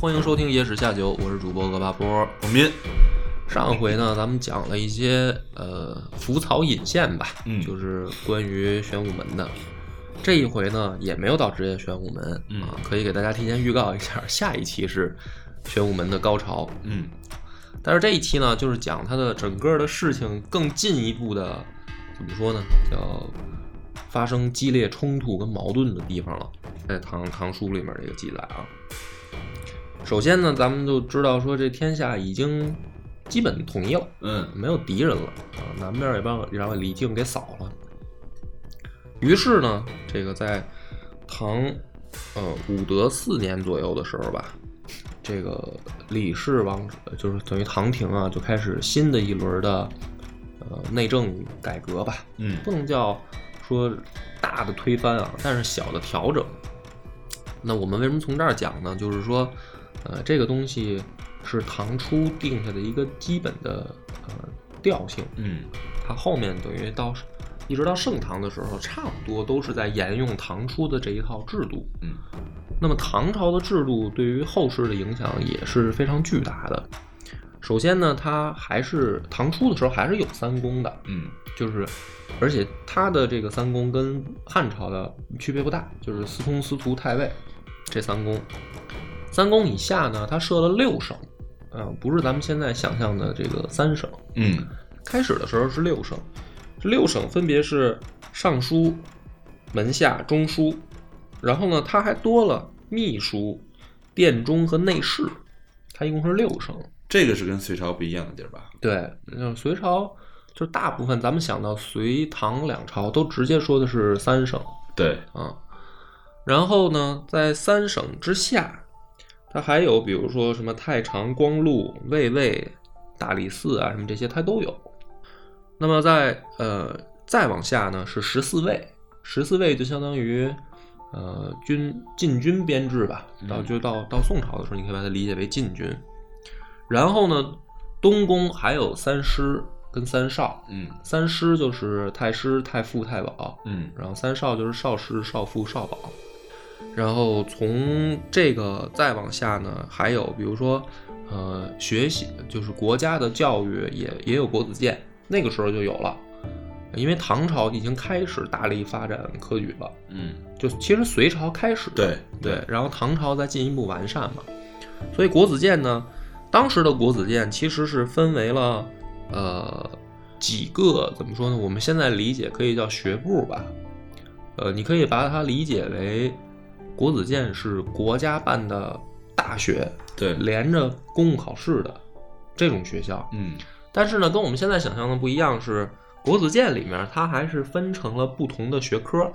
欢迎收听《野史下酒》，我是主播恶八波。王斌，上回呢，咱们讲了一些呃浮草引线吧，嗯就是关于玄武门的。这一回呢，也没有到职业玄武门、嗯啊，可以给大家提前预告一下，下一期是玄武门的高潮。嗯但是这一期呢，就是讲它的整个的事情更进一步的，怎么说呢？叫发生激烈冲突跟矛盾的地方了，在唐唐书里面这个记载啊。首先呢，咱们就知道说这天下已经基本统一了，嗯没有敌人了啊，南边也帮让李靖给扫了。于是呢，这个在唐呃武德四年左右的时候吧，这个李氏王就是等于唐廷啊，就开始新的一轮的呃内政改革吧，嗯不能叫说大的推翻啊，但是小的调整。那我们为什么从这儿讲呢？就是说，呃，这个东西是唐初定下的一个基本的呃调性，嗯它后面等于到一直到盛唐的时候，差不多都是在沿用唐初的这一套制度。嗯那么唐朝的制度对于后世的影响也是非常巨大的。首先呢，它还是唐初的时候还是有三公的，嗯就是而且它的这个三公跟汉朝的区别不大，就是司空、司徒、太尉这三公。三公以下呢，它设了六省，啊、不是咱们现在想象的这个三省。嗯开始的时候是六省，这六省分别是尚书、门下、中书，然后呢，它还多了秘书、殿中和内侍，它一共是六省。这个是跟隋朝不一样的地儿吧？对，那隋朝就是大部分咱们想到隋唐两朝都直接说的是三省对，啊，然后呢，在三省之下，它还有比如说什么太常、光禄、卫尉、大理寺啊，什么这些它都有。那么在呃再往下呢是十四卫，十四卫就相当于呃军禁军编制吧，到嗯就到到宋朝的时候，你可以把它理解为禁军。然后呢，东宫还有三师跟三少，嗯三师就是太师、太傅、太保，嗯然后三少就是少师、少傅、少保。然后从这个再往下呢，还有比如说，呃，学习就是国家的教育也也有国子监，那个时候就有了，因为唐朝已经开始大力发展科举了，嗯。就其实隋朝开始，对对，然后唐朝再进一步完善嘛，所以国子监呢，当时的国子监其实是分为了呃几个怎么说呢？我们现在理解可以叫学部吧，呃，你可以把它理解为国子监是国家办的大学，对，连着公共考试的这种学校，嗯。但是呢，跟我们现在想象的不一样，是国子监里面它还是分成了不同的学科。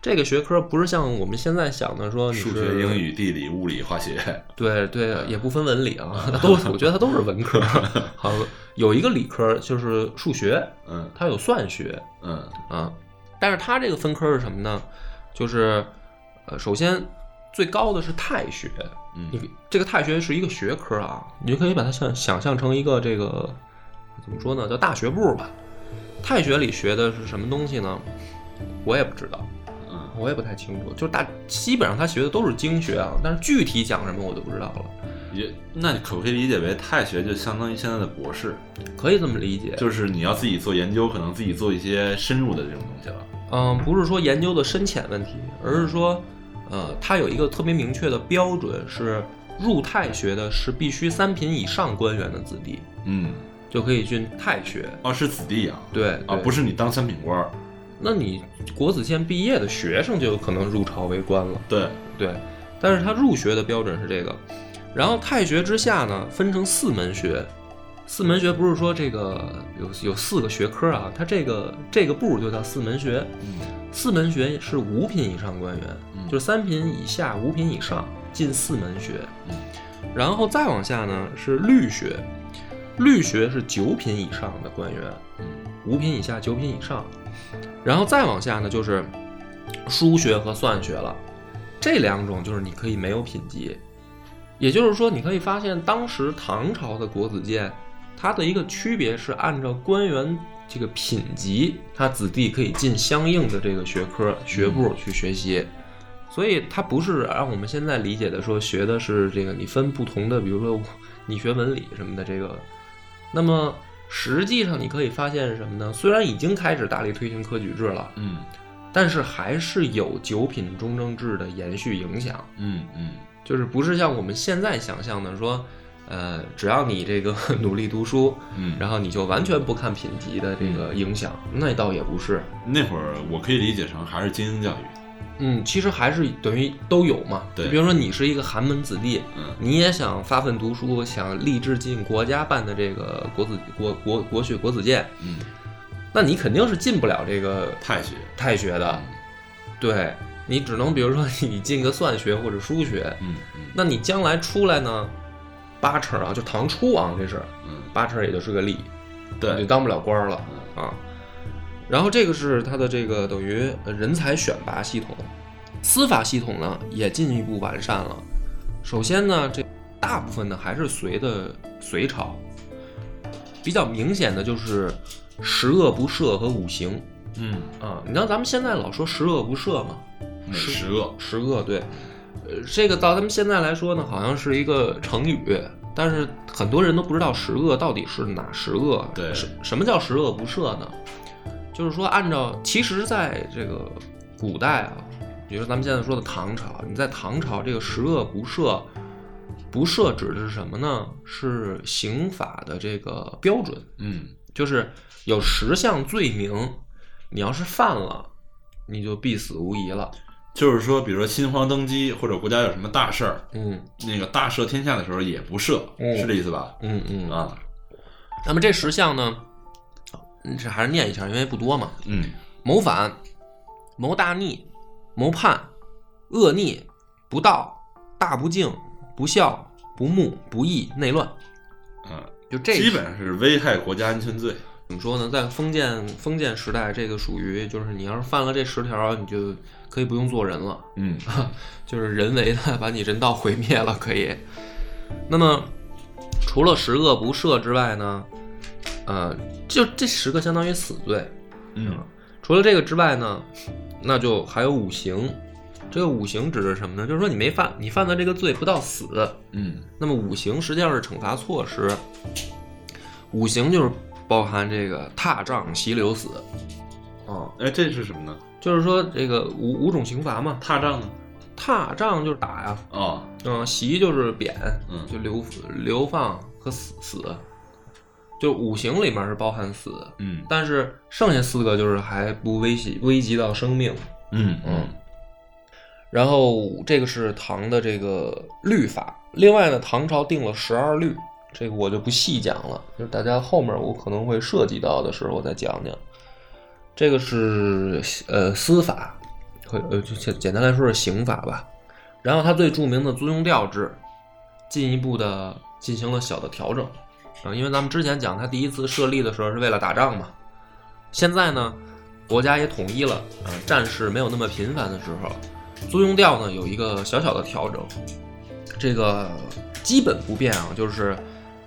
这个学科不是像我们现在想的说你是数学、英语、地理、物理、化学，对对，也不分文理啊，它 都我觉得它都是文科。好，有一个理科就是数学，嗯。它有算学嗯。啊，但是它这个分科是什么呢？就是呃，首先最高的是太学，你嗯这个太学是一个学科啊，你就可以把它想想象成一个这个怎么说呢，叫大学部吧。太学里学的是什么东西呢？我也不知道，嗯我也不太清楚。就是大基本上他学的都是经学啊，但是具体讲什么我就不知道了。也，那你可不可以理解为太学就相当于现在的博士，可以这么理解，就是你要自己做研究，可能自己做一些深入的这种东西了。嗯，不是说研究的深浅问题，而是说，呃，它有一个特别明确的标准，是入太学的是必须三品以上官员的子弟嗯，就可以进太学。啊，是子弟啊，对啊，对不是你当三品官儿，那你国子监毕业的学生就有可能入朝为官了，对，对。但是他入学的标准是这个，然后太学之下呢，分成四门学。四门学不是说这个有有四个学科啊，它这个这个部就叫四门学。嗯四门学是五品以上官员，嗯就是三品以下、五品以上。进四门学。嗯然后再往下呢是律学，律学是九品以上的官员，嗯五品以下，九品以上。然后再往下呢就是书学和算学了，这两种就是你可以没有品级。也就是说，你可以发现当时唐朝的国子监，它的一个区别是按照官员这个品级，他子弟可以进相应的这个学科学部去学习。所以它不是按我们现在理解的说学的是这个你分不同的，比如说你学文理什么的这个。那么实际上你可以发现是什么呢？虽然已经开始大力推行科举制了，嗯但是还是有九品中正制的延续影响。嗯嗯就是不是像我们现在想象的说，呃，只要你这个 努力读书，嗯，然后你就完全不看品级的这个影响，那倒也不是。那会儿我可以理解成还是精英教育。嗯，其实还是等于都有嘛。对比如说你是一个寒门子弟，嗯你也想发奋读书，想立志进国家办的这个国子国国国学国子监，嗯，那你肯定是进不了这个太学。太学的。对你只能比如说你进个算学或者数学，嗯嗯那你将来出来呢，八成啊，就唐初啊这是嗯，八成也就是个吏，对就，当不了官了啊。然后这个是他的这个等于呃人才选拔系统，司法系统呢也进一步完善了。首先呢，这大部分呢还是隋的隋朝，比较明显的就是十恶不赦和五刑嗯，啊。你知道咱们现在老说十恶不赦吗，十恶？十恶对，呃，这个到咱们现在来说呢，好像是一个成语，但是很多人都不知道十恶到底是哪十恶。对什什么叫十恶不赦呢？就是说，按照其实在这个古代啊，比如说咱们现在说的唐朝，你在唐朝这个十恶不赦，不赦指的是什么呢？是刑法的这个标准，嗯就是有十项罪名，你要是犯了，你就必死无疑了。就是说，比如说新皇登基或者国家有什么大事儿，嗯。那个大赦天下的时候也不赦，嗯。是这意思吧？嗯嗯。啊，那么这十项呢，嗯这还是念一下，因为不多嘛。嗯。谋反、谋大逆、谋叛、恶逆、不道、大不敬、不孝、不睦、不义、内乱，嗯，就这基本上是危害国家安全罪。怎么说呢？在封建封建时代，这个属于就是你要是犯了这十条，你就可以不用做人了。嗯 就是人为的把你人道毁灭了，可以。那么，除了十恶不赦之外呢，呃，就这十个相当于死罪。嗯除了这个之外呢，那就还有五行。这个五行指的是什么呢？就是说你没犯，你犯的这个罪不到死，嗯那么五行实际上是惩罚措施。五行就是包含这个踏杖、袭流死。哦，哎，这是什么呢？就是说这个五五种刑罚嘛，踏杖呢？踏杖就是打呀，哦，嗯，袭就是贬，嗯就流流放和死死，就五行里面是包含死，嗯但是剩下四个就是还不危及危及到生命。嗯嗯，然后这个是唐的这个律法，另外呢，唐朝定了十二律，这个我就不细讲了，就是大家后面我可能会涉及到的时候再讲讲。这个是呃司法，呃就简简单来说是刑法吧。然后它最著名的租庸调制，进一步的进行了小的调整啊，因为咱们之前讲它第一次设立的时候是为了打仗嘛，现在呢国家也统一了，呃战事没有那么频繁的时候，租庸调呢有一个小小的调整，这个基本不变啊，就是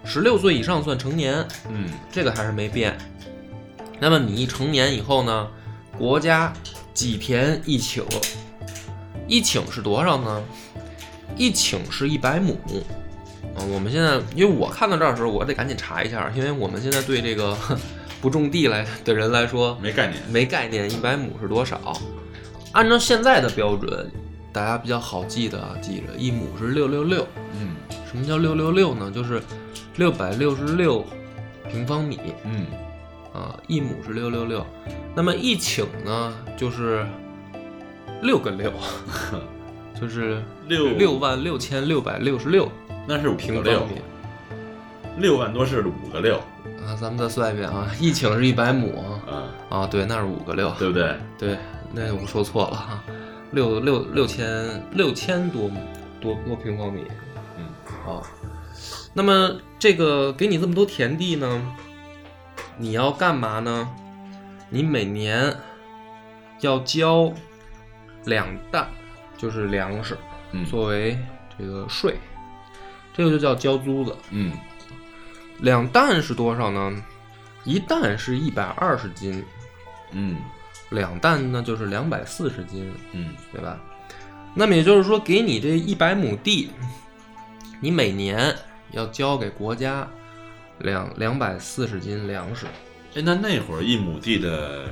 十六岁以上算成年，嗯这个还是没变。那么你一成年以后呢，国家几田一顷，一顷是多少呢？一顷是一百亩。啊，我们现在因为我看到这儿的时候，我得赶紧查一下，因为我们现在对这个 不种地来的人来说，没概念。没概念，一百亩是多少？按照现在的标准，大家比较好记的啊，记着一亩是六六六。嗯什么叫六六六呢？就是六百六十六平方米嗯啊，一亩是六六六。那么一顷呢，就是六个六，就是六六万六千六百六十六那是五平方，米六万多是五个六，啊。咱们再算一遍啊，一顷是一百亩啊啊，啊，对，那是五个六。对不对？对，那我说错了哈，六六六千六千多亩，多多平方米嗯啊。那么这个给你这么多田地呢，你要干嘛呢？你每年要交两担，就是粮食，嗯作为这个税，这个就叫交租子。嗯两担是多少呢？一担是一百二十斤，嗯两担呢就是两百四十斤，嗯对吧？那么也就是说，给你这一百亩地，你每年要交给国家两两百四十斤粮食。哎，那那会儿一亩地的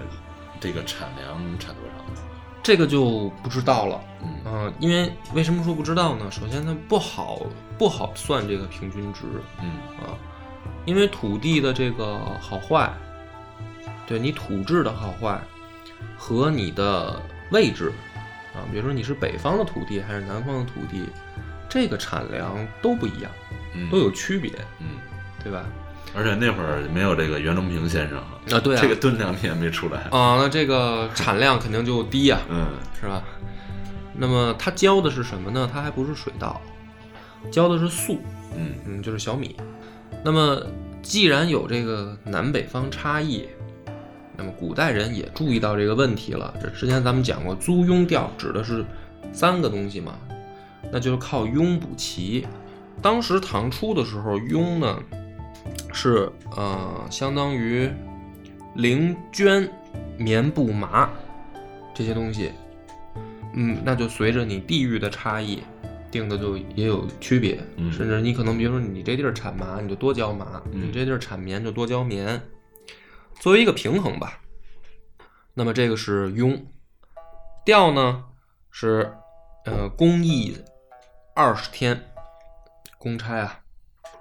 这个产粮产多少？这个就不知道了，嗯嗯、因为为什么说不知道呢？首先它不好不好算这个平均值嗯啊，因为土地的这个好坏，对你土质的好坏和你的位置啊，比如说你是北方的土地还是南方的土地，这个产量都不一样，嗯都有区别，嗯，对吧？而且那会儿没有这个袁隆平先生啊，啊，对啊，这个吨量你也没出来。啊，那这个产量肯定就低呀、嗯是吧？那么它浇的是什么呢？它还不是水稻，浇的是粟，嗯嗯，就是小米。那么既然有这个南北方差异，那么古代人也注意到这个问题了。这之前咱们讲过，租庸调指的是三个东西嘛，那就是靠庸补齐。当时唐初的时候，庸呢是呃相当于绫绢、棉布麻这些东西，嗯，那就随着你地域的差异，定的就也有区别，嗯甚至你可能比如说你这地儿产麻，你就多交麻；嗯你这地儿产棉就多交棉，作为一个平衡吧。那么这个是庸，调呢是呃公役二十天，公差啊，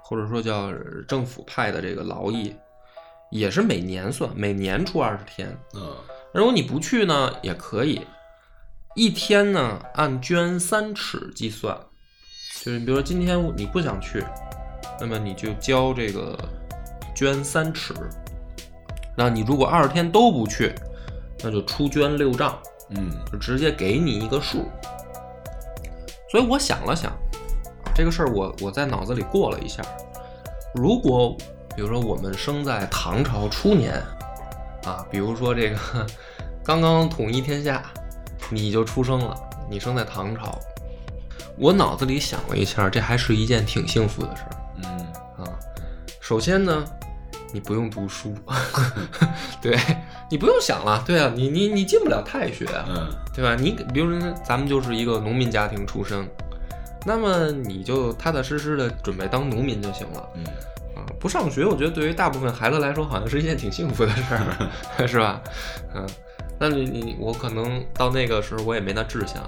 或者说叫政府派的这个劳役，也是每年算，每年出二十天。嗯如果你不去呢，也可以，一天呢按捐三尺计算，就是你比如说今天你不想去，那么你就交这个捐三尺。那你如果二十天都不去，那就出捐六丈，嗯就直接给你一个数。所以我想了想，这个事儿我我在脑子里过了一下，如果比如说我们生在唐朝初年，啊，比如说这个刚刚统一天下，你就出生了，你生在唐朝，我脑子里想了一下，这还是一件挺幸福的事儿。嗯。啊，首先呢，你不用读书，对你不用想了，对啊，你你你进不了太学啊，嗯对吧？你比如说咱们就是一个农民家庭出身，那么你就踏踏实实的准备当农民就行了嗯啊。不上学，我觉得对于大部分孩子来说，好像是一件挺幸福的事儿，是吧？嗯，那你你我可能到那个时候我也没那志向，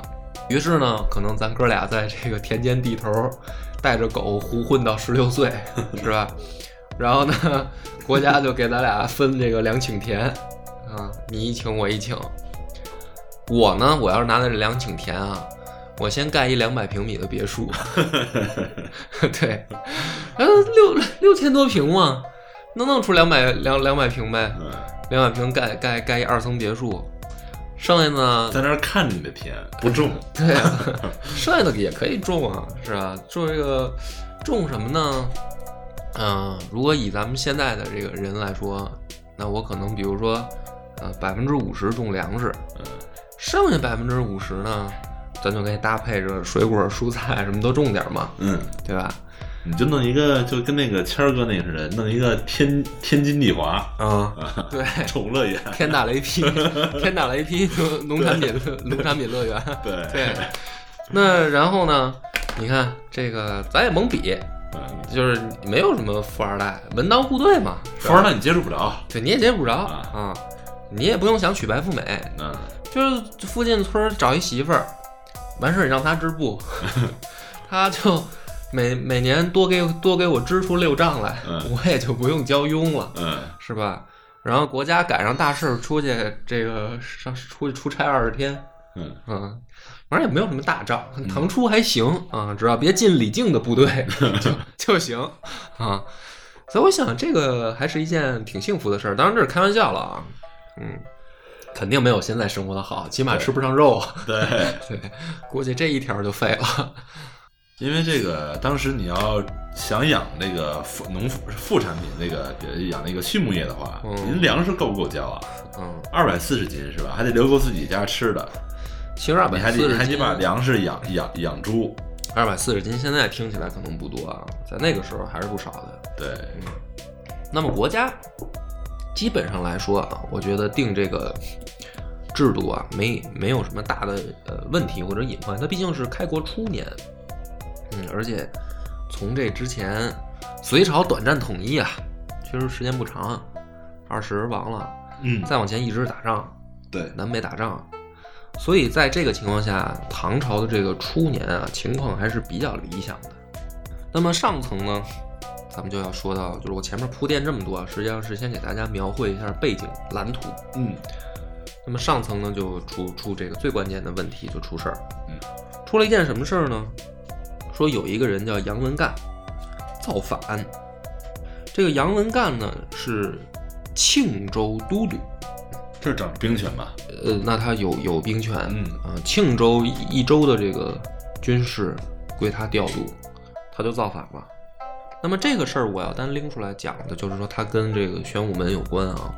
于是呢，可能咱哥俩在这个田间地头带着狗胡混到十六岁，是吧？然后呢，国家就给咱俩分这个两顷田啊，你一顷我一顷。我呢，我要是拿的这两顷田啊，我先盖一两百平米的别墅，对，呃，六六千多平嘛，能弄出两百两两百平呗，嗯，两百平盖盖盖一二层别墅，剩下呢，在那儿看着你的田不种。对啊，剩下的也可以种啊，是吧？种这个种什么呢？嗯、如果以咱们现在的这个人来说，那我可能比如说，呃，百分之五十种粮食，嗯剩下百分之五十呢，咱就可以搭配着水果、蔬菜什么都种点嘛，嗯，对吧？你就弄一个，就跟那个谦儿哥那个似的，弄一个天天津地华啊、啊，对，宠物乐园。天打雷劈，天打雷劈农农产品农产品乐园，对 对。那然后呢？你看这个，咱也甭比，嗯，就是没有什么富二代，门当户对嘛。富二代你接触不着。对你也接触不着啊啊，你也不用想娶白富美，嗯就是附近村儿找一媳妇儿，完事儿你让他织布，他就每每年多给多给我织出六丈来，嗯我也就不用交佣了，嗯是吧？然后国家赶上大事儿出去这个上出去出差二十天，嗯嗯，反正也没有什么大仗，唐初还行啊，只要别进李靖的部队 就就行啊。所以我想这个还是一件挺幸福的事儿，当然这是开玩笑了啊，嗯，肯定没有现在生活的好，起码吃不上肉。对，对，估计这一条就废了。因为这个当时你要想养那个副农副副产品，那个呃养那个畜牧业的话，嗯您粮食够不够交啊？嗯，二百四十斤是吧？还得留够自己家吃的，其实二百四十斤，得还得把粮食养养养猪，二百四十斤，现在听起来可能不多啊，在那个时候还是不少的。对，那么国家基本上来说啊，我觉得定这个制度啊，没没有什么大的呃问题或者隐患。它毕竟是开国初年，嗯，而且从这之前，隋朝短暂统一啊，确实时间不长，二十而亡了，嗯，再往前一直是打仗，对，南北打仗，所以在这个情况下，唐朝的这个初年啊，情况还是比较理想的。那么上层呢，咱们就要说到，就是我前面铺垫这么多啊，实际上是先给大家描绘一下背景蓝图。嗯，那么上层呢，就出出这个最关键的问题，就出事儿。嗯，出了一件什么事儿呢？说有一个人叫杨文干，造反。这个杨文干呢是庆州都督，这是掌兵权吧？呃，那他有有兵权，嗯啊、庆州一一州的这个军事归他调度，他就造反了。那么这个事儿我要单拎出来讲的，就是说他跟这个玄武门有关啊。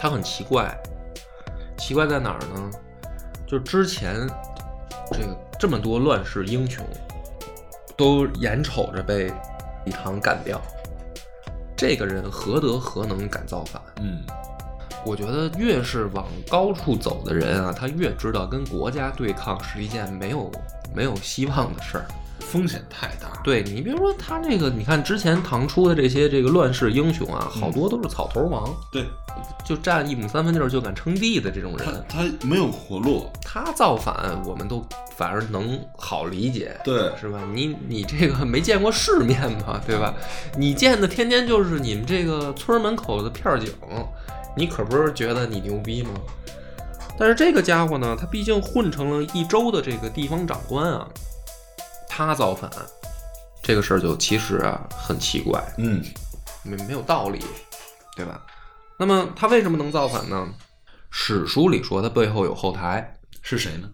他很奇怪，奇怪在哪儿呢？就之前这个这么多乱世英雄，都眼瞅着被李唐干掉，这个人何德何能敢造反？嗯，我觉得越是往高处走的人啊，他越知道跟国家对抗是一件没有没有希望的事儿。风险太大。对你比如说他这个，你看之前唐初的这些这个乱世英雄啊，好多都是草头王，对，就占一亩三分地儿就敢称帝的这种人。他他没有活路。他造反，我们都反而能好理解，对是吧？你你这个没见过世面嘛，对吧？你见的天天就是你们这个村门口的片儿警，你可不是觉得你牛逼吗？但是这个家伙呢，他毕竟混成了一州的这个地方长官啊，他造反，这个事儿就其实啊很奇怪，嗯，没没有道理，对吧？那么他为什么能造反呢？史书里说他背后有后台，是谁呢？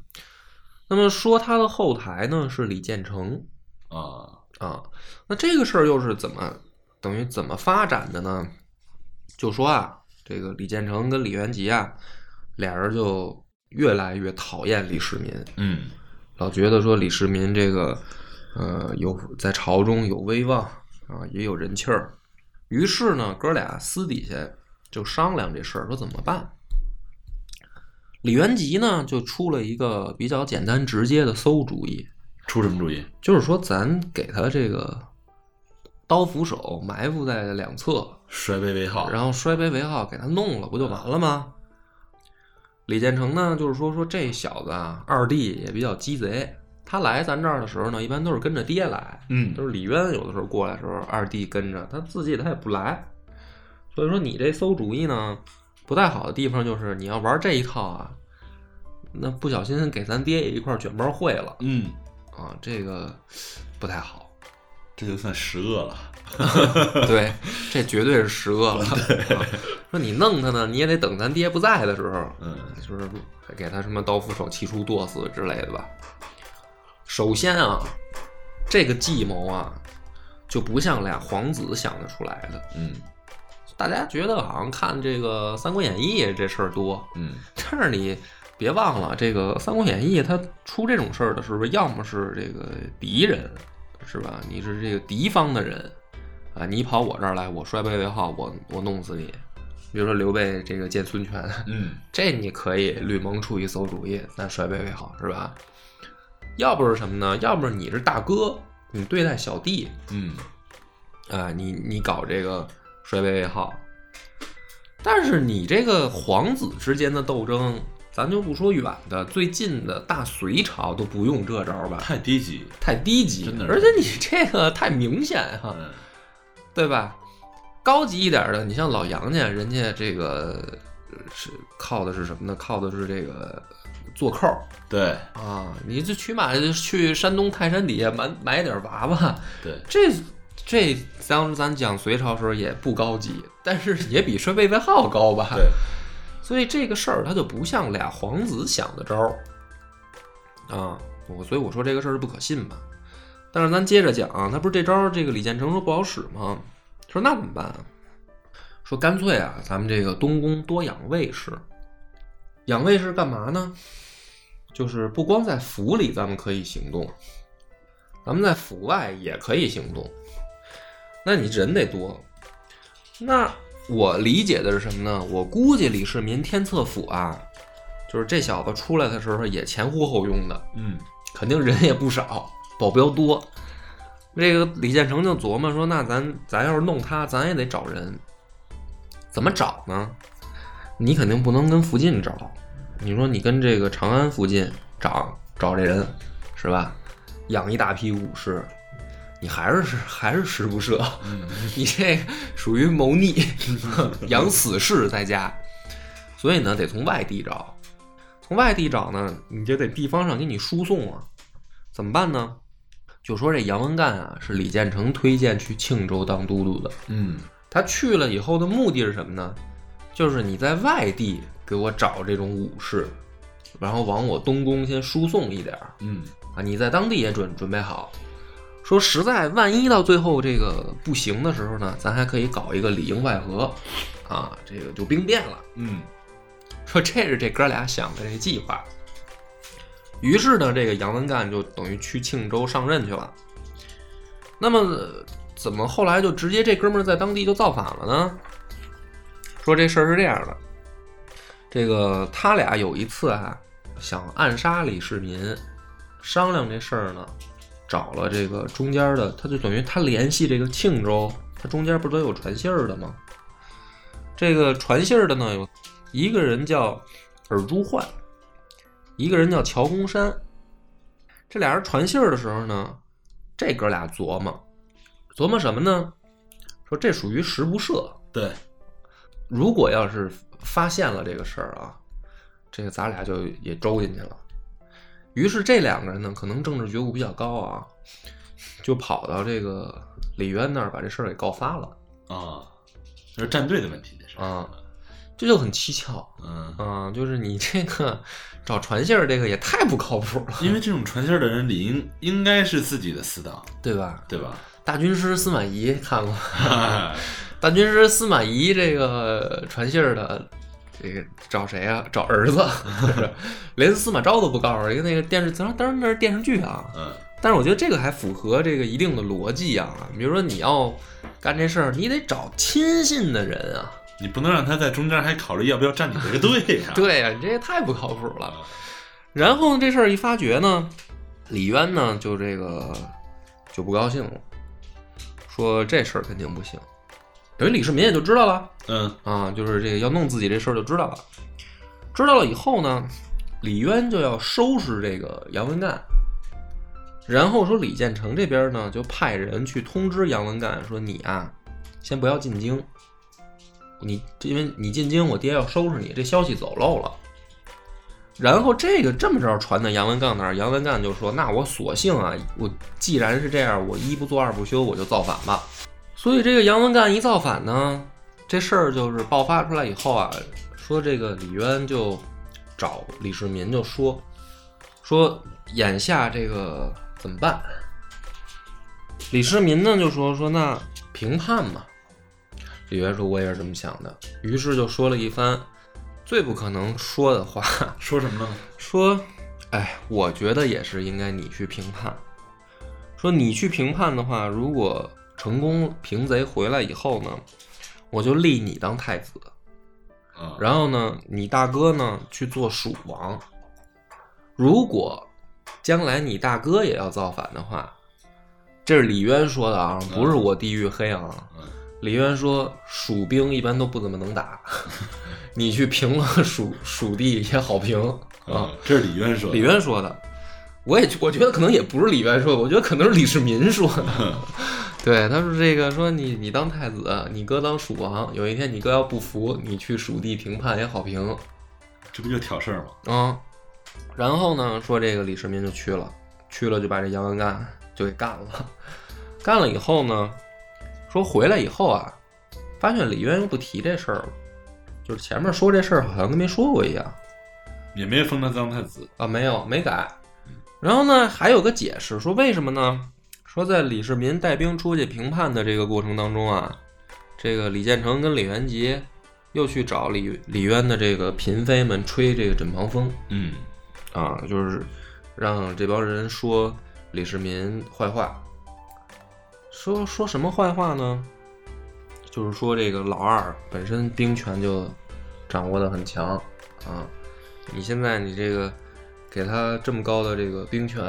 那么说他的后台呢是李建成啊，啊，那这个事儿又是怎么等于怎么发展的呢？就说啊，这个李建成跟李元吉啊，俩人就越来越讨厌李世民，嗯，老觉得说李世民这个呃有在朝中有威望啊，也有人气儿，于是呢，哥俩私底下就商量这事儿，说怎么办。李元吉呢，就出了一个比较简单直接的馊主意，出什么主意？就是说咱给他这个刀斧手埋伏在两侧，摔杯为号。然后摔杯为号给他弄了，不就完了吗？李建成呢，就是说说这小子啊，二弟也比较鸡贼，他来咱这儿的时候呢，一般都是跟着爹来，嗯都是李渊有的时候过来的时候，二弟跟着，他自己他也不来，所以说你这馊主意呢，不太好的地方就是你要玩这一套啊，那不小心给咱爹也一块卷包会了嗯，啊，这个不太好。这就算十恶了。对，这绝对是十恶了。啊说你弄他呢，你也得等咱爹不在的时候，嗯就是给他什么刀斧手气出剁死之类的吧。首先啊，这个计谋啊，就不像俩皇子想得出来的。嗯大家觉得好像看这个《三国演义》这事儿多，嗯，但是你别忘了，这个《三国演义》它出这种事儿的时候，要么是这个敌人，是吧？你是这个敌方的人啊，你跑我这儿来，我摔杯为号，我我弄死你。比如说刘备这个见孙权，嗯这你可以吕蒙出一馊主意，咱摔杯为号，是吧？要不是什么呢？要不是你是大哥，你对待小弟，嗯啊，你你搞这个摔杯为号，但是你这个皇子之间的斗争，咱就不说远的，最近的大隋朝都不用这招吧？太低级。太低级，真的而且你这个太明显哈、嗯对吧？高级一点的，你像老杨家，人家这个呃是靠的是什么呢？靠的是这个做扣儿对啊！你就起码去山东泰山底下买买点娃娃，对，这这当时咱讲隋朝时候也不高级，但是也比衰卑为号高吧？对，所以这个事儿它就不像俩皇子想的招儿啊，我所以我说这个事儿是不可信吧。但是咱接着讲啊，他不是这招儿这个李建成说不好使吗？说那怎么办啊？说干脆啊，咱们这个东宫多养卫士。养卫士干嘛呢？就是不光在府里咱们可以行动，咱们在府外也可以行动。那你人得多。那我理解的是什么呢？我估计李世民天策府啊，就是这小子出来的时候也前呼后拥的，嗯肯定人也不少，保镖多。这个李建成就琢磨说：“那咱咱要是弄他，咱也得找人。怎么找呢？你肯定不能跟附近找。你说你跟这个长安附近找找这人，是吧？养一大批武士，你还是还是十不赦。嗯 你这属于谋逆，养死士在家，所以呢，得从外地找。从外地找呢，你就得地方上给你输送啊。怎么办呢？就说这杨文干啊，是李建成推荐去庆州当都督的。嗯他去了以后的目的是什么呢？就是你在外地给我找这种武士，然后往我东宫先输送一点儿嗯啊。你在当地也准准备好，说实在万一到最后这个不行的时候呢，咱还可以搞一个里应外合，啊，这个就兵变了。嗯说这是这哥俩想的这计划。于是呢，这个杨文干就等于去庆州上任去了。那么怎么后来就直接这哥们儿在当地就造反了呢？说这事儿是这样的，这个他俩有一次啊想暗杀李世民，商量这事儿呢，找了这个中间的，他就等于他联系这个庆州，他中间不都有传信儿的吗？这个传信儿的呢，有一个人叫尔朱焕，一个人叫乔公山。这俩人传信儿的时候呢，这哥俩琢磨，琢磨什么呢？说这属于十不赦。对，如果要是发现了这个事儿啊，这个咱俩就也周进去了。于是这两个人呢，可能政治觉悟比较高啊，就跑到这个李渊那儿把这事儿给告发了啊，这是站队的问题，这是啊，这就很蹊跷嗯，嗯，就是你这个找传信儿这个也太不靠谱了，因为这种传信儿的人理应应该是自己的死党，对吧？对吧？大军师司马懿看过，大军师司马懿这个传信儿的，这个找谁啊？找儿子 连司马昭都不告诉，因为那个电视，当然当然那是电视剧啊。嗯但是我觉得这个还符合这个一定的逻辑啊。比如说你要干这事儿，你得找亲信的人啊。你不能让他在中间还考虑要不要站你这个队呀、对呀、你这也太不靠谱了。啊，然后这事儿一发觉呢，李渊呢就这个就不高兴了，说这事儿肯定不行。等于李世民也就知道了嗯啊，就是这个要弄自己这事儿就知道了。知道了以后呢，李渊就要收拾这个杨文干，然后说李建成这边呢就派人去通知杨文干说你啊，先不要进京，你因为你进京，我爹要收拾你，这消息走漏了。然后这个这么着传到杨文干那儿，杨文干就说：“那我索性啊，我既然是这样，我一不做二不休，我就造反吧。”所以这个杨文干一造反呢，这事儿就是爆发出来以后啊，说这个李渊就找李世民就说说眼下这个怎么办？李世民呢就说说那平叛嘛。李渊说我也是这么想的，于是就说了一番最不可能说的话，说什么呢？说，哎，我觉得也是应该你去评判。说你去评判的话，如果成功平贼回来以后呢，我就立你当太子，啊，然后呢，你大哥呢去做蜀王。如果将来你大哥也要造反的话，这是李渊说的啊，不是我地域黑啊。嗯李渊说，蜀兵一般都不怎么能打，你去平了蜀蜀地也好平啊啊。，这是李渊说的。李渊说的，我也我觉得可能也不是李渊说的，我觉得可能是李世民说的。对，他说这个说你你当太子，你哥当蜀王，有一天你哥要不服，你去蜀地平叛也好平这不就挑事儿吗？啊。然后呢，说这个李世民就去了，去了就把这杨文干就给干了。干了以后呢，说回来以后啊，发现李渊又不提这事儿了，就是前面说这事儿好像跟没说过一样。也没封他当太子。啊，没有，没改。然后呢，还有个解释说为什么呢？说在李世民带兵出去平叛的这个过程当中啊，这个李建成跟李元吉又去找李李渊的这个嫔妃们吹这个枕旁风嗯啊，就是让这帮人说李世民坏话。说说什么坏话呢？就是说这个老二本身兵权就掌握的很强啊，你现在你这个给他这么高的这个兵权，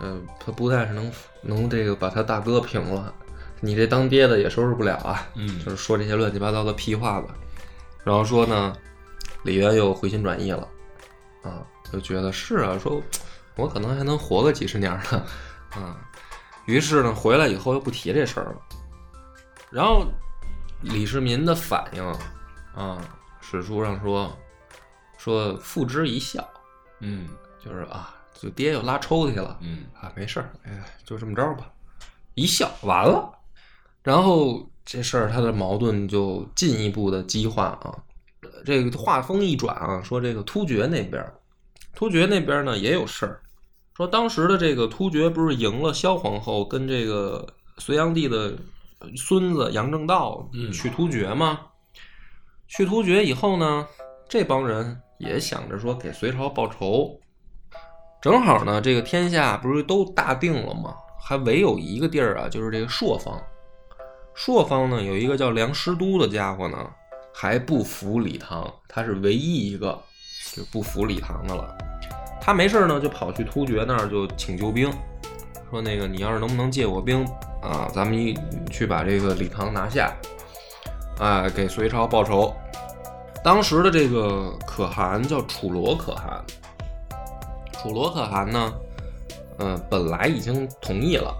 呃，他不但是能能这个把他大哥平了，你这当爹的也收拾不了啊。嗯就是说这些乱七八糟的屁话吧。然后说呢，李渊又回心转意了，啊，就觉得是啊，说我可能还能活个几十年呢，啊，于是呢，回来以后又不提这事儿了。然后李世民的反应啊，史书上说说付之一笑，嗯就是啊，就爹又拉抽屉了，嗯啊，没事儿，哎，就这么着吧，一笑完了。然后这事儿他的矛盾就进一步的激化啊。呃这个话锋一转啊，说这个突厥那边，突厥那边呢也有事儿，说当时的这个突厥不是赢了萧皇后跟这个隋炀帝的孙子杨正道嗯去突厥吗？去突厥以后呢，这帮人也想着说给隋朝报仇，正好呢，这个天下不是都大定了吗？还唯有一个地儿啊，就是这个朔方。朔方呢，有一个叫梁师都的家伙呢，还不服李唐，他是唯一一个就不服李唐的了。他没事儿呢，就跑去突厥那儿就请救兵，说那个你要是能不能借我兵啊，咱们一去把这个李唐拿下，啊，给隋朝报仇。当时的这个可汗叫楚罗可汗，楚罗可汗呢，呃，本来已经同意了，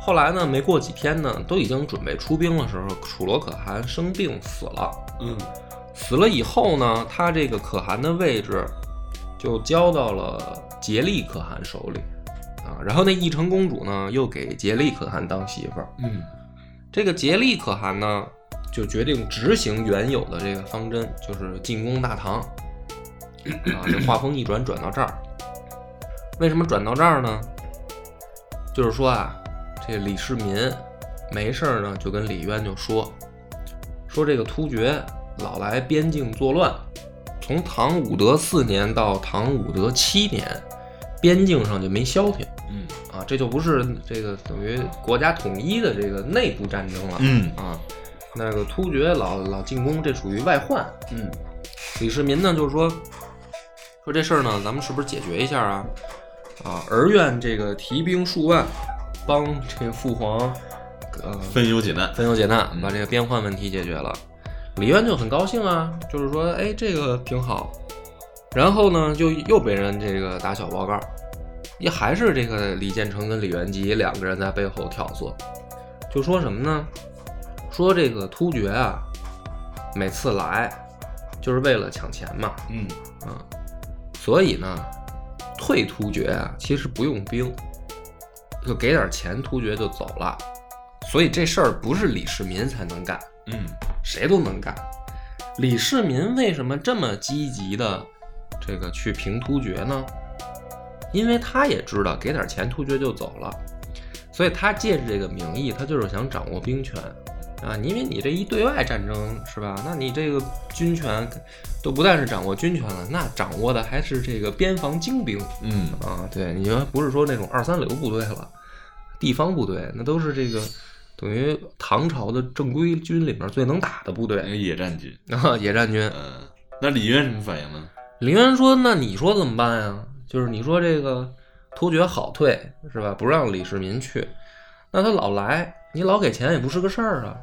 后来呢，没过几天呢，都已经准备出兵的时候，楚罗可汗生病死了。嗯死了以后呢，他这个可汗的位置就交到了杰利可汗手里啊。然后那义成公主呢，又给杰利可汗当媳妇儿。嗯这个杰利可汗呢，就决定执行原有的这个方针，就是进攻大唐。啊，这话锋一转，转到这儿，为什么转到这儿呢？就是说啊，这李世民没事儿呢，就跟李渊就说，说这个突厥老来边境作乱，从唐武德四年到唐武德七年，边境上就没消停。嗯啊，这就不是这个等于国家统一的这个内部战争了。嗯啊，那个突厥老老进攻，这属于外患。嗯李世民呢，就是说说这事儿呢，咱们是不是解决一下啊？啊，儿愿这个提兵数万，帮这个父皇呃分忧解难。分忧解难，把这个边患问题解决了。李渊就很高兴啊，就是说，哎，这个挺好。然后呢，就又被人这个打小报告，也还是这个李建成跟李元吉两个人在背后挑唆，就说什么呢？说这个突厥啊，每次来就是为了抢钱嘛，嗯啊，所以呢，退突厥啊，其实不用兵，就给点钱，突厥就走了。所以这事儿不是李世民才能干，嗯谁都能干。李世民为什么这么积极的这个去平突厥呢？因为他也知道给点钱突厥就走了，所以他借着这个名义，他就是想掌握兵权啊。因为你这一对外战争是吧？那你这个军权都不但是掌握军权了，那掌握的还是这个边防精兵嗯啊。对，你们不是说那种二三流部队了，地方部队那都是这个等于唐朝的正规军里面最能打的部那个队野战军。啊，野战军。嗯，那李渊什么反应呢？李渊说：“那你说怎么办呀？就是你说这个突厥好退是吧？不让李世民去，那他老来，你老给钱也不是个事儿啊。”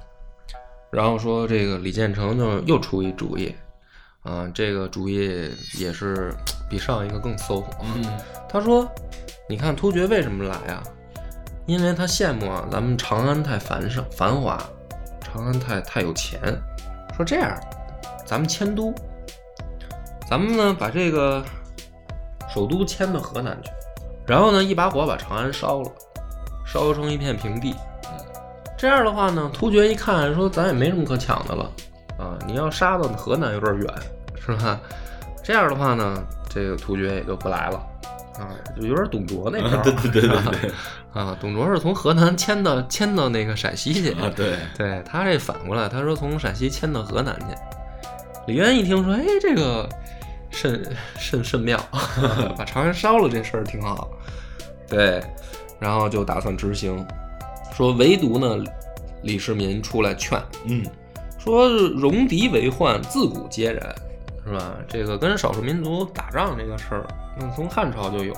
然后说这个李建成就又出一主意，啊，这个主意也是比上一个更馊。嗯他说：“你看突厥为什么来啊？因为他羡慕啊，咱们长安太繁盛繁华，长安太太有钱。说这样，咱们迁都，咱们呢把这个首都迁到河南去，然后呢一把火把长安烧了，烧成一片平地。这样的话呢，突厥一看说咱也没什么可抢的了啊，你要杀到河南有点远，是吧？这样的话呢，这个突厥也就不来了。啊，就有点董卓那 招儿。对对对对对啊，董卓是从河南迁到迁到那个陕西去。啊，对，对他这反过来，他说从陕西迁到河南去。李渊一听说，哎，这个甚甚甚妙，把长安烧了这事儿挺好。对，然后就打算执行，说唯独呢，李世民出来劝，嗯说戎狄为患，自古皆然，是吧？这个跟少数民族打仗这个事儿，那从汉朝就有，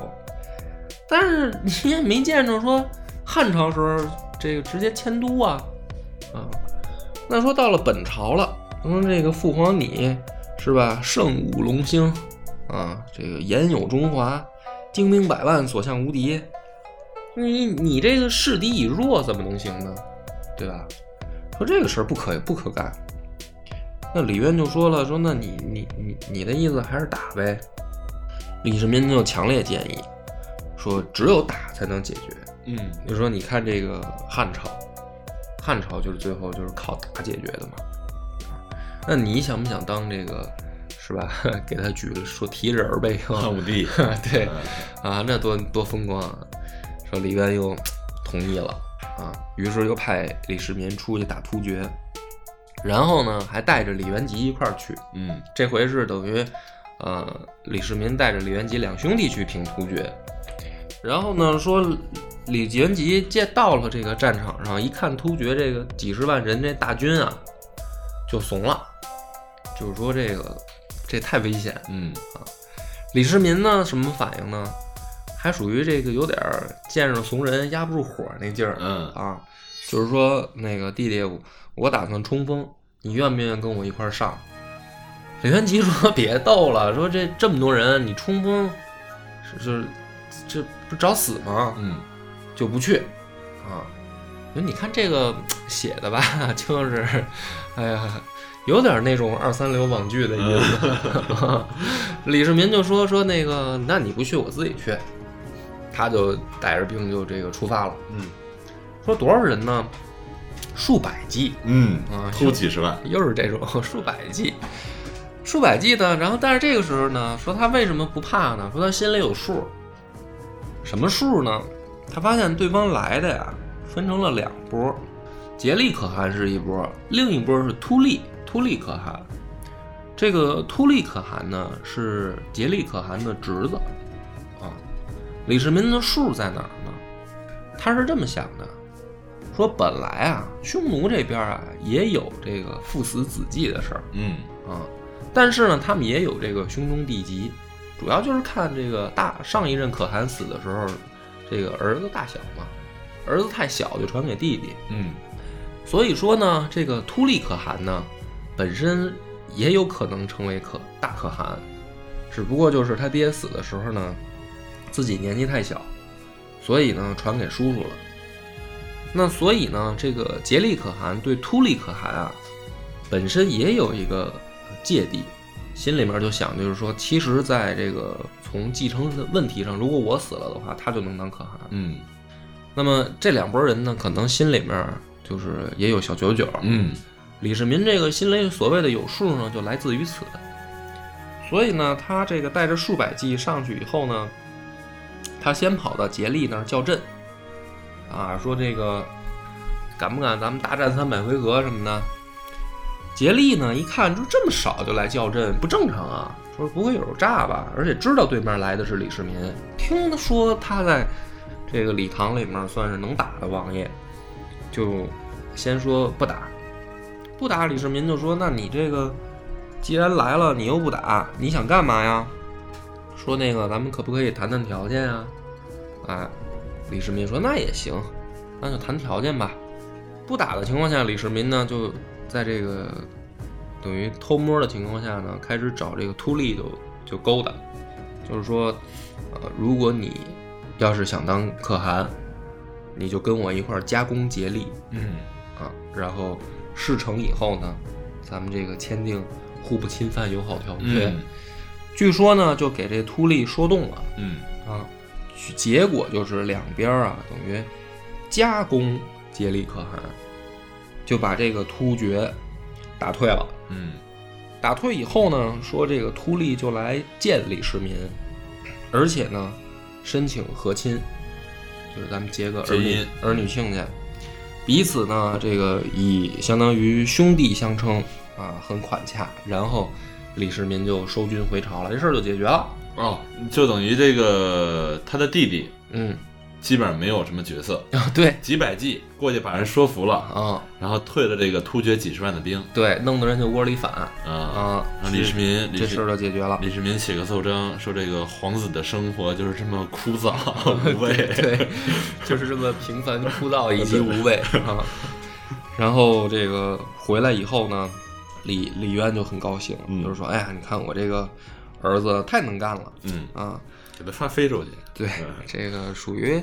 但是你也没见着说汉朝时候这个直接迁都啊，啊，那说到了本朝了，说这个父皇你是吧？圣武隆兴啊，这个言有中华，精兵百万，所向无敌。你你这个示敌以弱怎么能行呢？对吧？说这个事儿不可不可干。那李渊就说了，说那你你你你的意思还是打呗。李世民就强烈建议说，只有打才能解决。嗯就说你看这个汉朝，汉朝就是最后就是靠打解决的嘛。那你想不想当这个是吧？给他举了说提人儿呗，汉武帝，对啊，那多多风光啊！说李渊又同意了啊，于是又派李世民出去打突厥，然后呢还带着李元吉一块儿去。嗯这回是等于，呃，李世民带着李元吉两兄弟去平突厥，然后呢说李元吉见到了这个战场上，一看突厥这个几十万人这大军啊，就怂了，就是说这个这太危险。嗯李世民呢什么反应呢？还属于这个有点儿见着怂人压不住火那劲儿嗯啊，就是说那个弟弟，我我打算冲锋，你愿不愿意跟我一块儿上？李元吉说：“ 别逗了，说这这么多人，你冲锋是是这不找死吗？嗯就不去啊。你看这个写的吧，就是哎呀，有点那种二三流网剧的意思。李世民就说说那个，那你不去，我自己去。他就带着兵就这个出发了。嗯说多少人呢？数百骑，嗯啊，突几十万，又是这种数百计，数百计呢。然后，但是这个时候呢，说他为什么不怕呢？说他心里有数。什么数呢？他发现对方来的呀，分成了两波，竭力可汗是一波，另一波是突利突利可汗。这个突利可汗呢，是竭力可汗的侄子啊。李世民的数在哪儿呢？他是这么想的，说本来啊，匈奴这边啊也有这个父死子继的事儿嗯啊，但是呢，他们也有这个兄终弟及，主要就是看这个大上一任可汗死的时候，这个儿子大小嘛，儿子太小就传给弟弟，嗯。所以说呢，这个突利可汗呢，本身也有可能成为可大可汗，只不过就是他爹死的时候呢，自己年纪太小，所以呢传给叔叔了。那所以呢，这个竭力可汗对突利可汗啊，本身也有一个芥蒂，心里面就想，就是说，其实在这个从继承的问题上，如果我死了的话，他就能当可汗。嗯那么这两拨人呢，可能心里面就是也有小九九。嗯李世民这个心里所谓的有数呢，就来自于此。所以呢，他这个带着数百骑上去以后呢，他先跑到竭力那儿叫阵，啊，说这个敢不敢咱们大战三百回合什么的。竭力呢一看，说这么少就来叫阵，不正常啊，说不会有诈吧？而且知道对面来的是李世民，听说他在这个礼堂里面算是能打的王爷，就先说不打。不打，李世民就说：“那你这个既然来了，你又不打，你想干嘛呀？”说那个咱们可不可以谈谈条件啊？哎，李世民说：“那也行，那就谈条件吧。”不打的情况下，李世民呢就在这个等于偷摸的情况下呢，开始找这个秃利就就勾搭，就是说，呃，如果你要是想当可汗，你就跟我一块儿加工竭力，嗯。啊，然后事成以后呢，咱们这个签订互不侵犯友好条约。嗯。据说呢，就给这秃利说动了嗯。啊，结果就是两边啊，等于加工竭力可汗，就把这个突厥打退了。嗯打退以后呢，说这个突利就来见李世民，而且呢，申请和亲，就是咱们结个儿女儿女亲家，彼此呢这个以相当于兄弟相称啊，很款洽。然后李世民就收军回朝了，这事儿就解决了。哦，就等于这个他的弟弟嗯，基本上没有什么角色，啊 对。几百计过去把人说服了，啊。然后退了这个突厥几十万的兵，对，弄得人就窝里反。啊，啊，让李世民这事儿就解决了。李世民写个奏章说这个皇子的生活就是这么枯燥 无味，对，就是这么平凡枯燥以及无味 啊。然后这个回来以后呢，李李渊就很高兴，嗯。就是说，哎呀，你看我这个儿子太能干了。嗯，啊！给他发非洲去，对，这个属于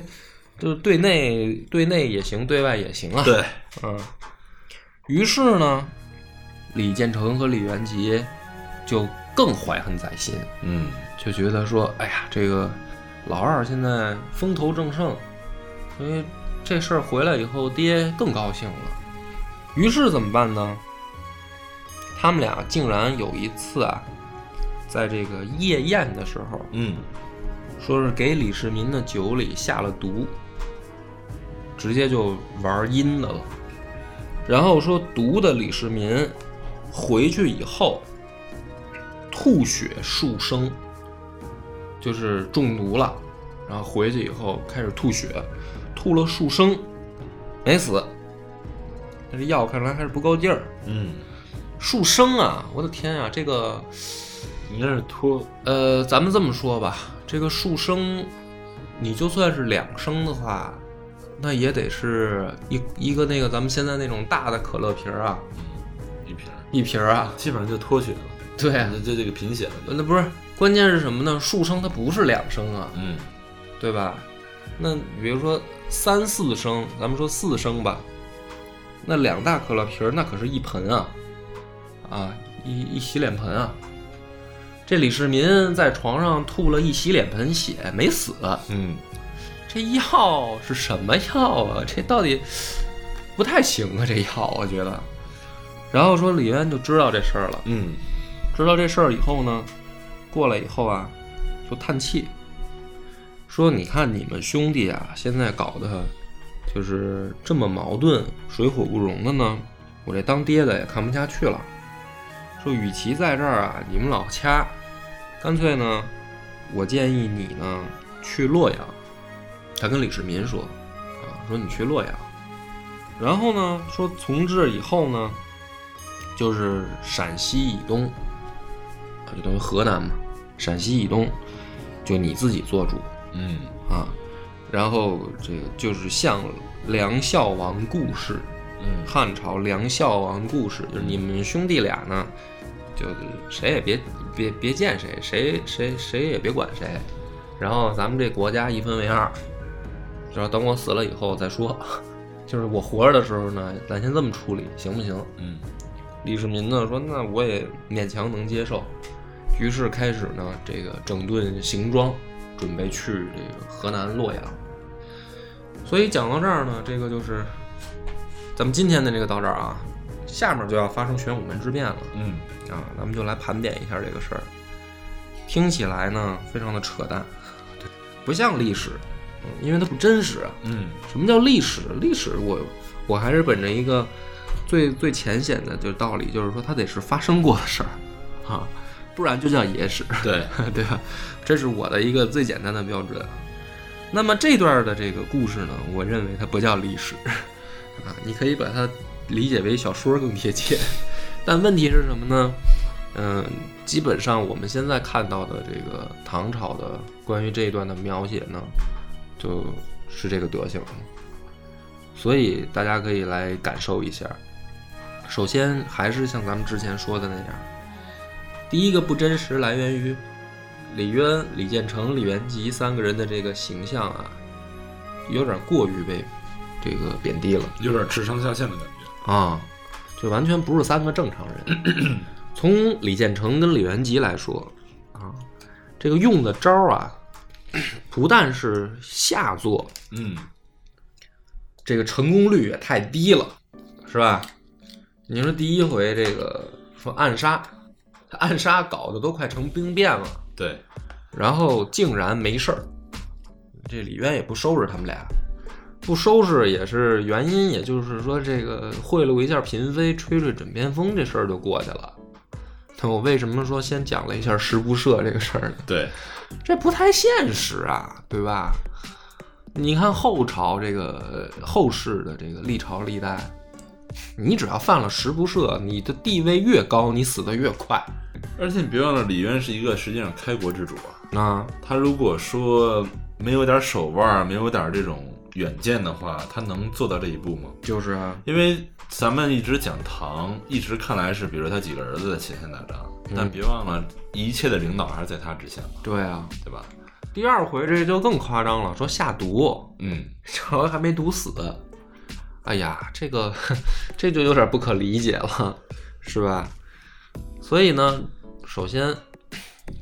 就是对内对内也行，对外也行啊。，对，嗯。于是呢，李建成和李元吉就更怀恨在心，嗯就觉得说，哎呀，这个老二现在风头正盛，所以这事儿回来以后，爹更高兴了。于是怎么办呢？他们俩竟然有一次啊，在这个夜宴的时候，嗯说是给李世民的酒里下了毒，直接就玩阴的了。然后说毒的李世民回去以后吐血数升，就是中毒了，然后回去以后开始吐血，吐了数升，没死。但是药看来还是不够劲儿，嗯，数升啊！我的天啊，这个你那是托，呃，咱们这么说吧，这个数升，你就算是两升的话，那也得是一一个那个咱们现在那种大的可乐瓶儿啊，一瓶儿，一瓶儿啊，基本上就脱血了，对这这这个贫血了。就，那不是关键是什么呢？数升它不是两升啊，嗯。对吧？那比如说三四升，咱们说四升吧，那两大可乐瓶儿那可是一盆啊，啊，一一洗脸盆啊。这李世民在床上吐了一洗脸盆血，没死。嗯这药是什么药啊？这到底不太行啊！这药我觉得。然后说李渊就知道这事儿了，嗯知道这事儿以后呢，过来以后啊，就叹气，说：“你看你们兄弟啊，现在搞得就是这么矛盾、水火不容的呢，我这当爹的也看不下去了。说与其在这儿啊，你们老掐，干脆呢，我建议你呢去洛阳。”他跟李世民说：“啊，说你去洛阳，然后呢，说从这以后呢，就是陕西以东，啊，就等于河南嘛，陕西以东，就你自己做主嗯啊。然后这个就是像梁孝王故事，嗯汉朝梁孝王故事，就是你们兄弟俩呢，就谁也别别别见谁，谁谁谁也别管谁，然后咱们这国家一分为二，然后等我死了以后再说。就是我活着的时候呢，咱先这么处理，行不行？嗯李世民呢说：“那我也勉强能接受。”于是开始呢，这个整顿行装，准备去这个河南洛阳。所以讲到这儿呢，这个就是咱们今天的这个到这儿啊，下面就要发生玄武门之变了嗯啊，咱们就来盘点一下这个事儿。听起来呢，非常的扯淡，不像历史，嗯因为它不真实啊。嗯什么叫历史？历史我我还是本着一个最最浅显的就是道理，就是说它得是发生过的事儿啊，不然就叫野史，对，对吧？这是我的一个最简单的标准。那么这段的这个故事呢，我认为它不叫历史啊，你可以把它理解为小说更贴切。但问题是什么呢？嗯，基本上我们现在看到的这个唐朝的关于这一段的描写呢，就是这个德行。所以大家可以来感受一下。首先还是像咱们之前说的那样，第一个不真实来源于李渊、李建成、李元吉三个人的这个形象啊，有点过于被这个贬低了。有点智商下线的感觉。啊，就完全不是三个正常人。从李建成跟李元吉来说，啊，这个用的招儿啊，不但是下作，嗯这个成功率也太低了，是吧？你说第一回这个说暗杀，暗杀搞得都快成兵变了，对，然后竟然没事儿，这李渊也不收拾他们俩，不收拾也是原因，也就是说这个贿赂一下嫔妃，吹吹枕边风这事儿就过去了。那我为什么说先讲了一下十不赦这个事儿呢？对，这不太现实啊，对吧？你看后朝这个呃后世的这个历朝历代，你只要犯了十不赦，你的地位越高，你死的越快而且你别忘了，李渊是一个实际上开国之主啊。啊。他如果说没有点手腕，没有点这种远见的话，他能做到这一步吗？就是啊，因为咱们一直讲唐，一直看来是比如他几个儿子在前线打仗，但别忘了一切的领导还是在他之下嘛，对啊。对吧？第二回这就更夸张了，说下毒，嗯，然后还没毒死。哎呀，这个 这就有点不可理解了，是吧？所以呢，首先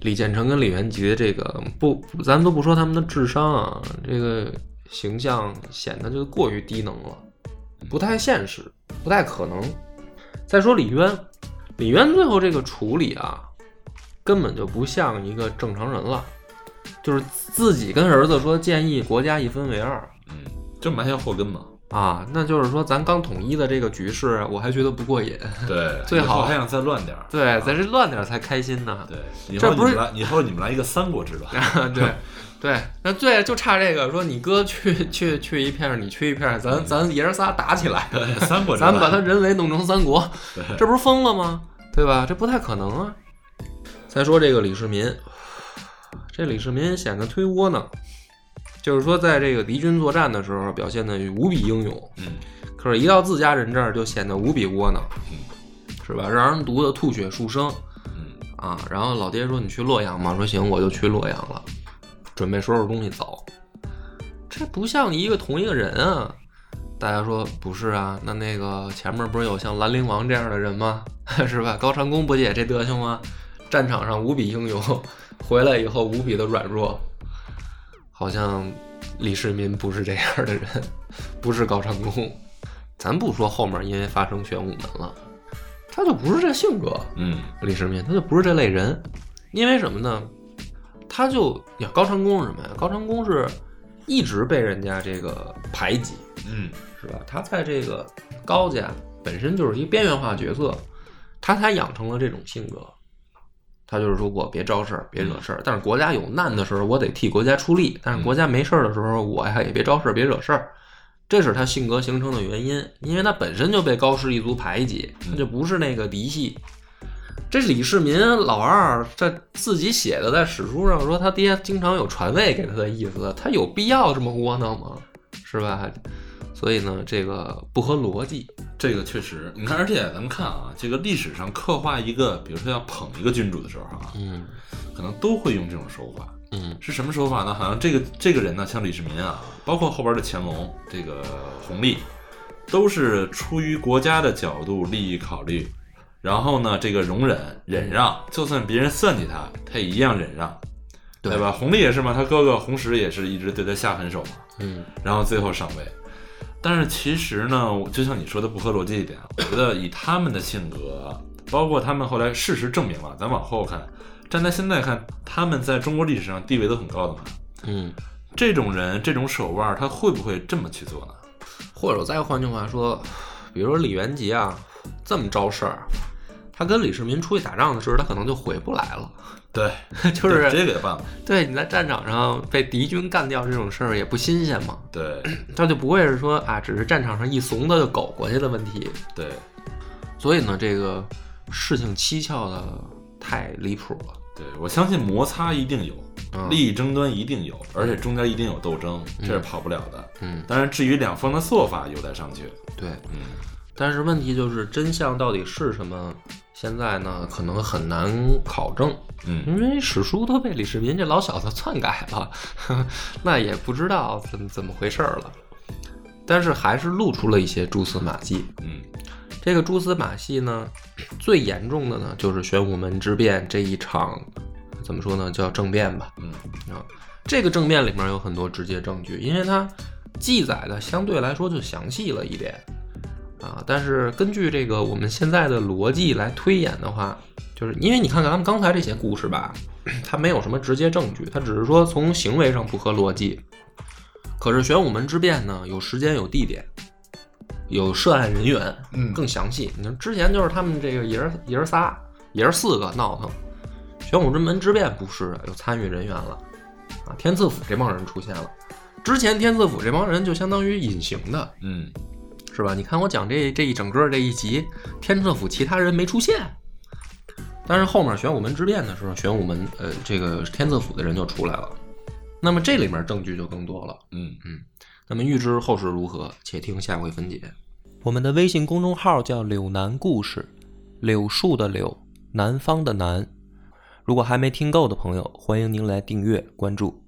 李建成跟李元吉的这个不，不咱都不说他们的智商啊，这个形象显得就过于低能了，不太现实，不太可能。再说李渊，李渊最后这个处理啊，根本就不像一个正常人了。就是自己跟儿子说建议国家一分为二嗯，就埋下祸根嘛。啊，那就是说咱刚统一的这个局势，我还觉得不过瘾。对，最好还想再乱点儿。对，咱这乱点儿才开心呢。对，以这不是你们来，以后你们来一个三国志吧。对对，那对就差这个，说你哥去 去去一片儿，你去一片儿，咱咱爷儿仨打起来，对，三国志。咱把他人为弄成三国，对这不是疯了吗？对吧？这不太可能啊。再说这个李世民，这李世民显得忒窝囊，就是说在这个敌军作战的时候表现的无比英勇，嗯可是，一到自家人这儿就显得无比窝囊，嗯是吧？让人读得吐血数声嗯啊！然后老爹说：“你去洛阳吗？”说：“行，我就去洛阳了，准备收拾东西走。”这不像一个同一个人啊！大家说不是啊？那那个前面不是有像兰陵王这样的人吗？是吧？高长恭不也这德行吗？战场上无比英勇，回来以后无比的软弱，好像李世民不是这样的人，不是高长恭。咱不说后面因为发生玄武门了，他就不是这性格。嗯李世民他就不是这类人，因为什么呢？他就呀，高长恭是什么呀？高长恭是一直被人家这个排挤，嗯是吧？他在这个高家本身就是一个边缘化角色，他才养成了这种性格。他就是说我别招事儿，别惹事儿，但是国家有难的时候，我得替国家出力；但是国家没事儿的时候，我呀也别招事儿，别惹事儿。这是他性格形成的原因，因为他本身就被高氏一族排挤，他就不是那个嫡系。这李世民老二这自己写的，在史书上说他爹经常有传位给他的意思，他有必要这么窝囊吗？是吧？所以呢，这个不合逻辑。这个确实，你看，而且咱们看啊，这个历史上刻画一个，比如说要捧一个君主的时候啊，嗯可能都会用这种手法。嗯是什么手法呢？好像这个这个人呢，像李世民啊，包括后边的乾隆、这个弘历，都是出于国家的角度利益考虑，然后呢，这个容忍忍让，就算别人算计他，他也一样忍让，对对吧？弘历也是嘛，他哥哥弘时也是一直对他下狠手嘛，嗯然后最后上位。但是其实呢，就像你说的不合逻辑一点，我觉得以他们的性格，包括他们后来事实证明了，咱往后看，站在现在看，他们在中国历史上地位都很高的嘛。嗯，这种人这种手腕，他会不会这么去做呢？或者再换句话说，比如说李元吉啊，这么招事儿，他跟李世民出去打仗的时候，他可能就回不来了。对，就是直接给办了。对你在战场上被敌军干掉这种事儿也不新鲜嘛，对 他就不会是说啊，只是战场上一怂的就苟过去的问题。对，所以呢，这个事情蹊跷的太离谱了。对，我相信摩擦一定有，嗯利益争端一定有，而且中间一定有斗争，这是跑不了的。嗯，当然，至于两方的做法有待商榷。对。嗯，但是问题就是真相到底是什么？现在呢，可能很难考证，嗯因为史书都被李世民这老小子篡改了，那也不知道怎么怎么回事儿了。但是还是露出了一些蛛丝马迹。嗯这个蛛丝马迹呢，最严重的呢就是玄武门之变这一场，怎么说呢，叫政变吧。嗯啊，这个政变里面有很多直接证据，因为它记载的相对来说就详细了一点啊。但是根据这个我们现在的逻辑来推演的话，就是因为你看看咱们刚才这些故事吧，它没有什么直接证据，它只是说从行为上不合逻辑。可是玄武门之变呢，有时间有地点，有涉案人员，嗯更详细。你看之前就是他们这个爷儿爷儿仨，爷儿四个闹腾，玄武之门之变不是有参与人员了啊，天赐府这帮人出现了。之前天赐府这帮人就相当于隐形的，嗯是吧？你看我讲这这一整个这一集，天策府其他人没出现，但是后面玄武门之变的时候，玄武门呃这个天策府的人就出来了，那么这里面证据就更多了。嗯那么预知后事如何，且听下回分解。我们的微信公众号叫“柳南故事”，柳树的柳，南方的南。如果还没听够的朋友，欢迎您来订阅关注。